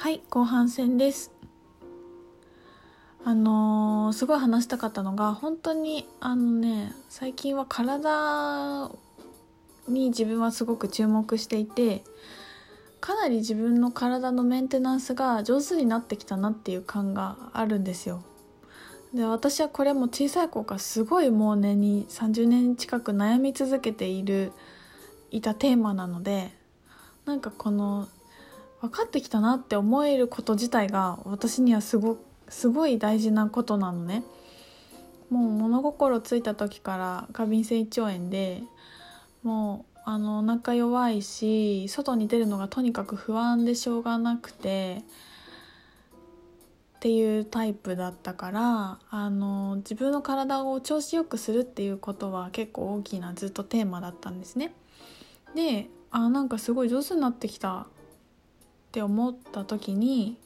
はい後半戦ですあのー、すごい話したかったのが本当にあのね最近は体に自分はすごく注目していてかなり自分の体のメンテナンスが上手になってきたなっていう感があるんですよ。で私はこれも小さい頃からすごいもうねに30年近く悩み続けているいたテーマなのでなんかこの分かってきたなって思えること自体が私にはすごすごい大事なことなのね。もう物心ついた時から過敏性胃腸炎でもうあのお腹弱いし外に出るのがとにかく不安でしょうがなくてっていうタイプだったからあの自分の体を調子よくするっていうことは結構大きなずっとテーマだったんですね。であなんかすごい上手になってきたって思った時に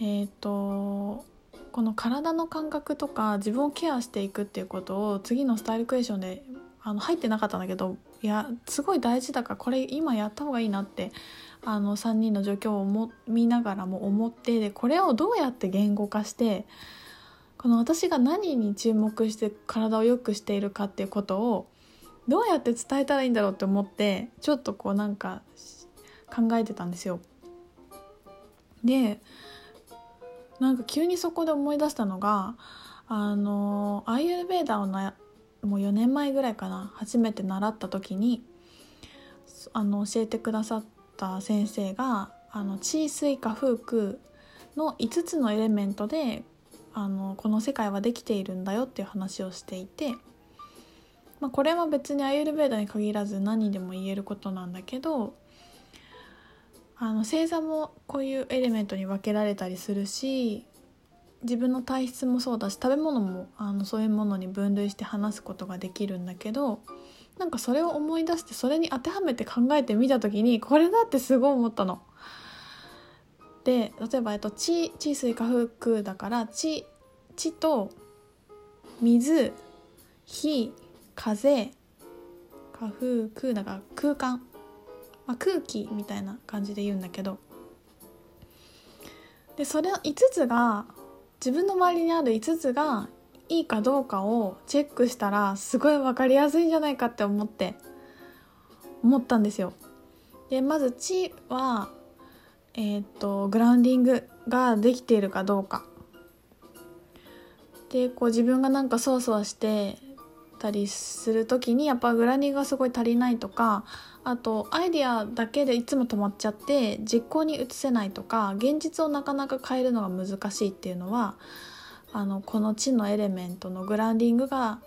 えっ、ー、とこの体の感覚とか自分をケアしていくっていうことを次のスタイルクエスチョンであの入ってなかったんだけどいやすごい大事だからこれ今やった方がいいなってあの3人の状況を見ながらも思ってでこれをどうやって言語化してこの私が何に注目して体を良くしているかっていうことをどうやって伝えたらいいんだろうって思ってちょっとこうなんか考えてたんですよ。でなんか急にそこで思い出したのがあのアーユルベーダをなもう4年前ぐらいかな初めて習った時にあの教えてくださった先生があの地水化風空の5つのエレメントであのこの世界はできているんだよっていう話をしていて、まあ、これは別にアユルベーダに限らず何でも言えることなんだけどあの星座もこういうエレメントに分けられたりするし自分の体質もそうだし食べ物もあのそういうものに分類して話すことができるんだけどなんかそれを思い出してそれに当てはめて考えてみた時にこれだってすごい思ったの。で例えば、えっと、地地水化風空だから地地と水火風化風空だから空間、まあ、空気みたいな感じで言うんだけどでそれ5つが自分の周りにある5つがいいかどうかをチェックしたらすごい分かりやすいんじゃないかって思って思ったんですよ。でまず「地」はえー、っとグラウンディングができているかどうか。でこう自分がなんかそわそわしてたりする時にやっぱグラニーがすごい足りないとかあとアイデアだけでいつも止まっちゃって実行に移せないとか現実をなかなか変えるのが難しいっていうのはあのこの地のエレメントのグランディングが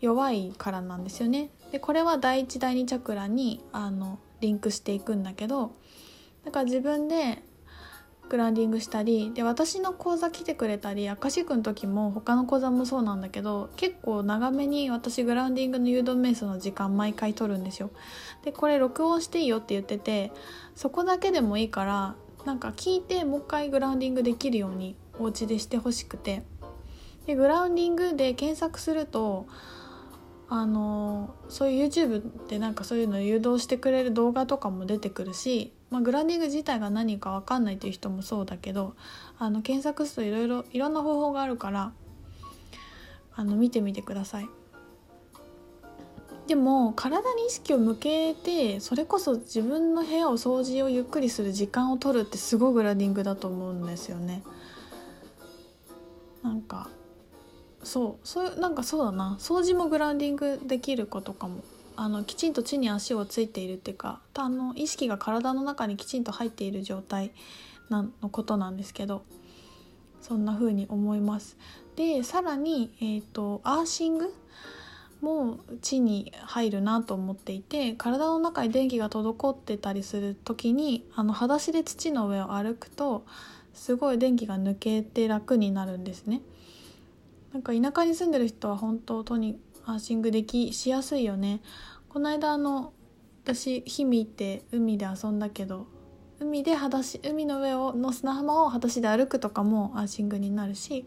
弱いからなんですよね。でこれは第一第二チャクラにあのリンクしていくんだけどだから自分でグランディングしたりで私の講座来てくれたり明石区の時も他の講座もそうなんだけど結構長めに私グランディングの誘導瞑想の時間毎回取るんですよ。でこれ録音していいよって言っててそこだけでもいいからなんか聞いてもう一回グラウンディングできるようにお家でしてほしくてでグラウンディングで検索するとあのそういう YouTube ってなんかそういうのを誘導してくれる動画とかも出てくるしまあ、グラディング自体が何か分かんないっていう人もそうだけどあの検索するといろいろいろんな方法があるからあの見てみてください。でも体に意識を向けてそれこそ自分の部屋を掃除をゆっくりする時間を取るってすごいグラディングだと思うんですよね。なんかそうそうなんかそうだな掃除もグラウンディングできることかもあのきちんと地に足をついているっていうかあの意識が体の中にきちんと入っている状態なのことなんですけどそんな風に思います。でさらに、えーと、アーシングも地に入るなと思っていて体の中に電気が滞ってたりする時にあの裸足で土の上を歩くとすごい電気が抜けて楽になるんですね。なんか田舎に住んでる人は本当とにアーシングできしやすいよねこの間あの私氷見行って海で遊んだけど海で裸足海の上をの砂浜を裸足で歩くとかもアーシングになるし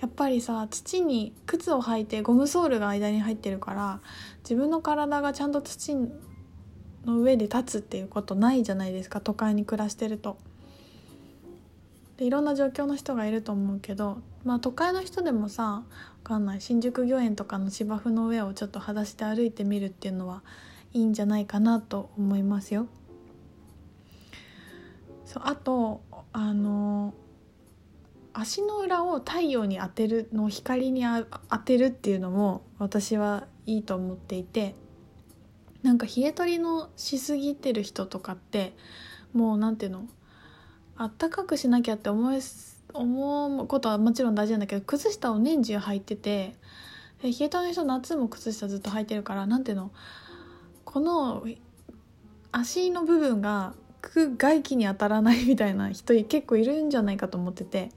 やっぱりさ土に靴を履いてゴムソールが間に入ってるから自分の体がちゃんと土の上で立つっていうことないじゃないですか都会に暮らしてると。でいろんな状況の人がいると思うけどまあ都会の人でもさわかんない新宿御苑とかの芝生の上をちょっと裸足で歩いてみるっていうのはいいんじゃないかなと思いますよ。そうあとあの足の裏を太陽に当てるの光に当てるっていうのも私はいいと思っていてなんか冷え取りのしすぎてる人とかってもうなんていうの？あったかくしなきゃって思い思うことはもちろん大事なんだけど靴下を年中履いてて冷え取りの人夏も靴下ずっと履いてるからなんていうの？この足の部分が外気に当たらないみたいな人結構いるんじゃないかと思ってて。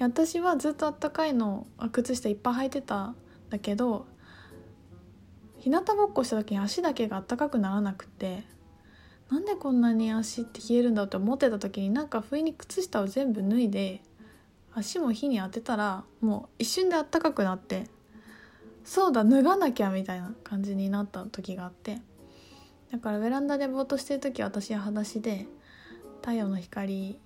私はずっとあったかいの靴下いっぱい履いてたんだけど日向ぼっこした時に足だけがあったかくならなくて。なんでこんなに足って冷えるんだって思ってた時になんか不意に靴下を全部脱いで足も火に当てたらもう一瞬であったかくなってそうだ脱がなきゃみたいな感じになった時があってだからベランダでぼーっとしてる時は私は裸足で太陽の光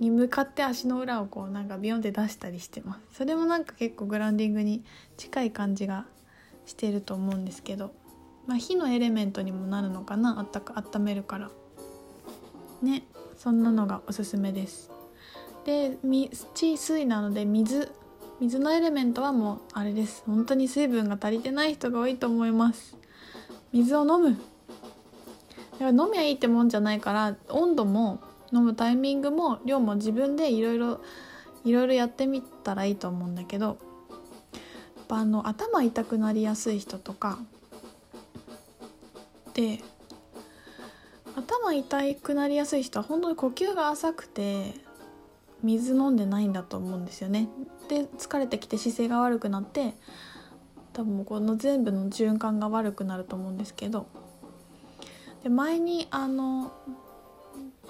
に向かって足の裏をこうなんかビヨンって出したりしてます。それもなんか結構グランディングに近い感じがしてると思うんですけど、まあ、火のエレメントにもなるのかなあったか温めるから。ねそんなのがおすすめです。で地水なので水水のエレメントはもうあれです。本当に水分が足りてない人が多いと思います。水を飲む。だから飲みゃいいってもんじゃないから温度も飲むタイミングも量も自分でいろいろいろいろやってみたらいいと思うんだけどやっぱあの頭痛くなりやすい人とかで頭痛くなりやすい人は本当に呼吸が浅くて水飲んでないんだと思うんですよね。で疲れてきて姿勢が悪くなって多分この全部の循環が悪くなると思うんですけどで前にあの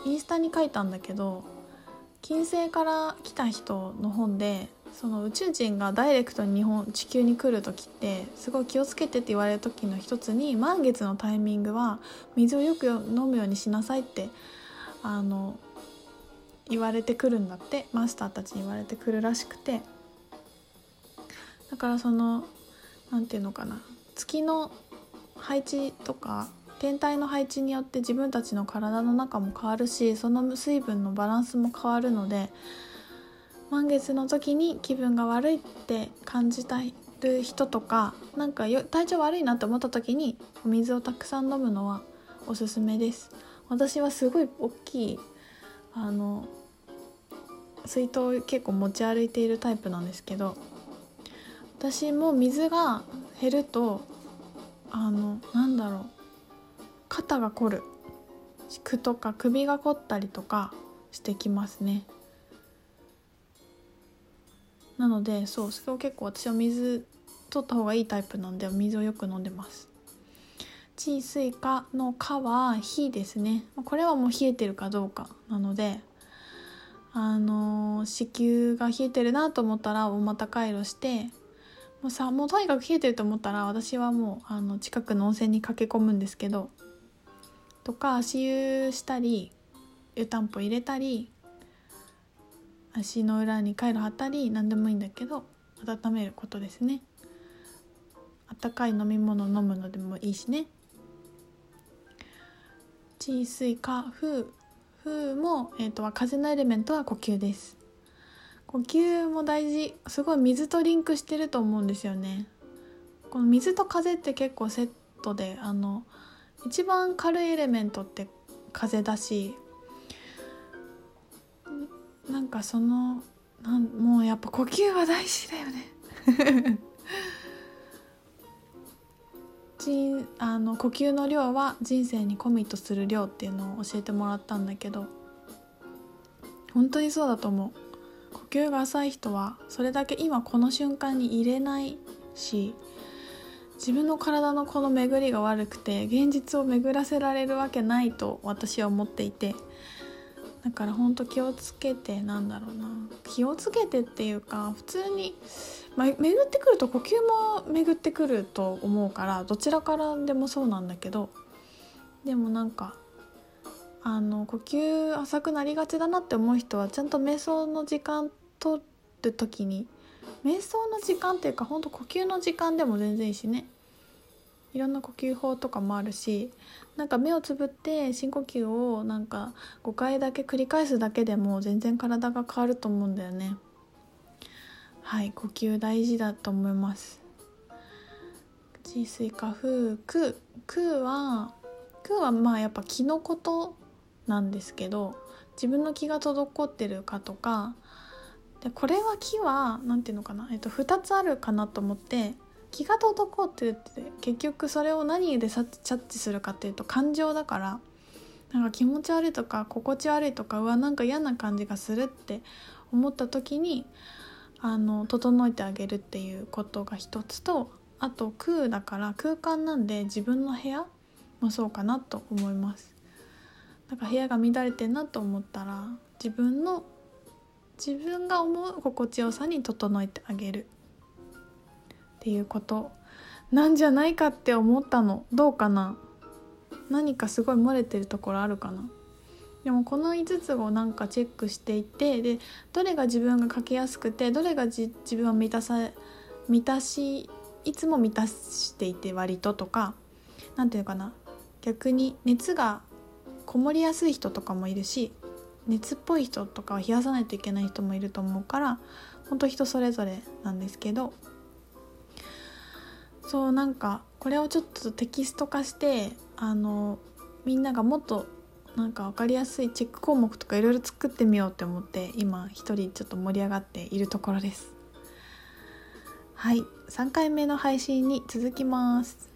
インスタに書いたんだけど金星から来た人の本でその宇宙人がダイレクトに日本地球に来る時ってすごい気をつけてって言われる時の一つに満月のタイミングは水をよく飲むようにしなさいってあの言われてくるんだってマスターたちに言われてくるらしくて。だからその何て言うのかな月の配置とか天体の配置によって自分たちの体の中も変わるしその水分のバランスも変わるので満月の時に気分が悪いって感じたる人とかなんか体調悪いなって思った時にお水をたくさん飲むのはおすすめです。私はすごい大きいあの水筒を結構持ち歩いているタイプなんですけど私も水が減るとあのなんだろう肩が凝るくとか首が凝ったりとかしてきますね。なのでそうそれを結構私は水取った方がいいタイプなんで水をよく飲んでます。地水化の化は火ですね。これはもう冷えてるかどうかなのであの子宮が冷えてるなと思ったらおまた回路してもうさもうとにかく冷えてると思ったら私はもうあの近くの温泉に駆け込むんですけどとか足湯したり湯たんぽ入れたり足の裏にカイロ貼ったり何でもいいんだけど温めることですね。あったかい飲み物飲むのでもいいしね。地水火風風も、えーとは、風のエレメントは呼吸です。呼吸も大事。すごい水とリンクしてると思うんですよね。この水と風って結構セットであの一番軽いエレメントって風だしなんかそのなんもうやっぱ呼吸は大事だよね。人あの呼吸の量は人生にコミットする量っていうのを教えてもらったんだけど本当にそうだと思う。呼吸が浅い人はそれだけ今この瞬間に入れないし自分の体のこの巡りが悪くて現実を巡らせられるわけないと私は思っていてだからほんと気をつけてなんだろうな。気をつけてっていうか普通に、ま巡ってくると呼吸も巡ってくると思うからどちらからでもそうなんだけどでもなんかあの呼吸浅くなりがちだなって思う人はちゃんと瞑想の時間取る時に瞑想の時間っていうかほんと呼吸の時間でも全然いいしね。いろんな呼吸法とかもあるしなんか目をつぶって深呼吸をなんか5回だけ繰り返すだけでも全然体が変わると思うんだよね。はい呼吸大事だと思います。地水化風空空は空はまあやっぱ気のことなんですけど自分の気が滞ってるかとか。でこれは気は何て言うのかな、えっと、2つあるかなと思って気が滞ってるって結局それを何でチャッチするかっていうと感情だからなんか気持ち悪いとか心地悪いとかうわなんか嫌な感じがするって思った時にあの整えてあげるっていうことが一つとあと空だから空間なんで自分の部屋もそうかなと思います。なんか部屋が乱れてんなと思ったら自分の自分が思う心地よさに整えてあげる。っていうこと。なんじゃないかって思ったの。どうかな。何かすごい漏れてるところあるかな。でもこの5つをなんかチェックしていてでどれが自分が書きやすくてどれが自分は満たさ満たしいつも満たしていて割ととか。何て言うかな。逆に熱がこもりやすい人とかもいるし熱っぽい人とかは冷やさないといけない人もいると思うからほんと人それぞれなんですけどそうなんかこれをちょっとテキスト化してあのみんながもっとなんか分かりやすいチェック項目とかいろいろ作ってみようって思って今一人ちょっと盛り上がっているところです。はい3回目の配信に続きます。